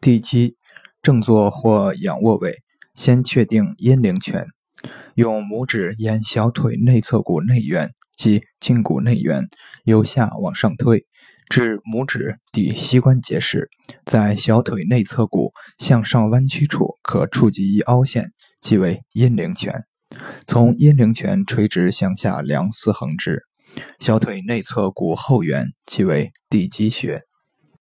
地基，正坐或仰卧位，先确定阴陵泉，用拇指沿小腿内侧骨内缘及胫骨内缘由下往上推，至拇指抵膝关节时，在小腿内侧骨向上弯曲处可触及一凹陷，即为阴陵泉。从阴陵泉垂直向下量四横指，小腿内侧骨后缘即为地基穴。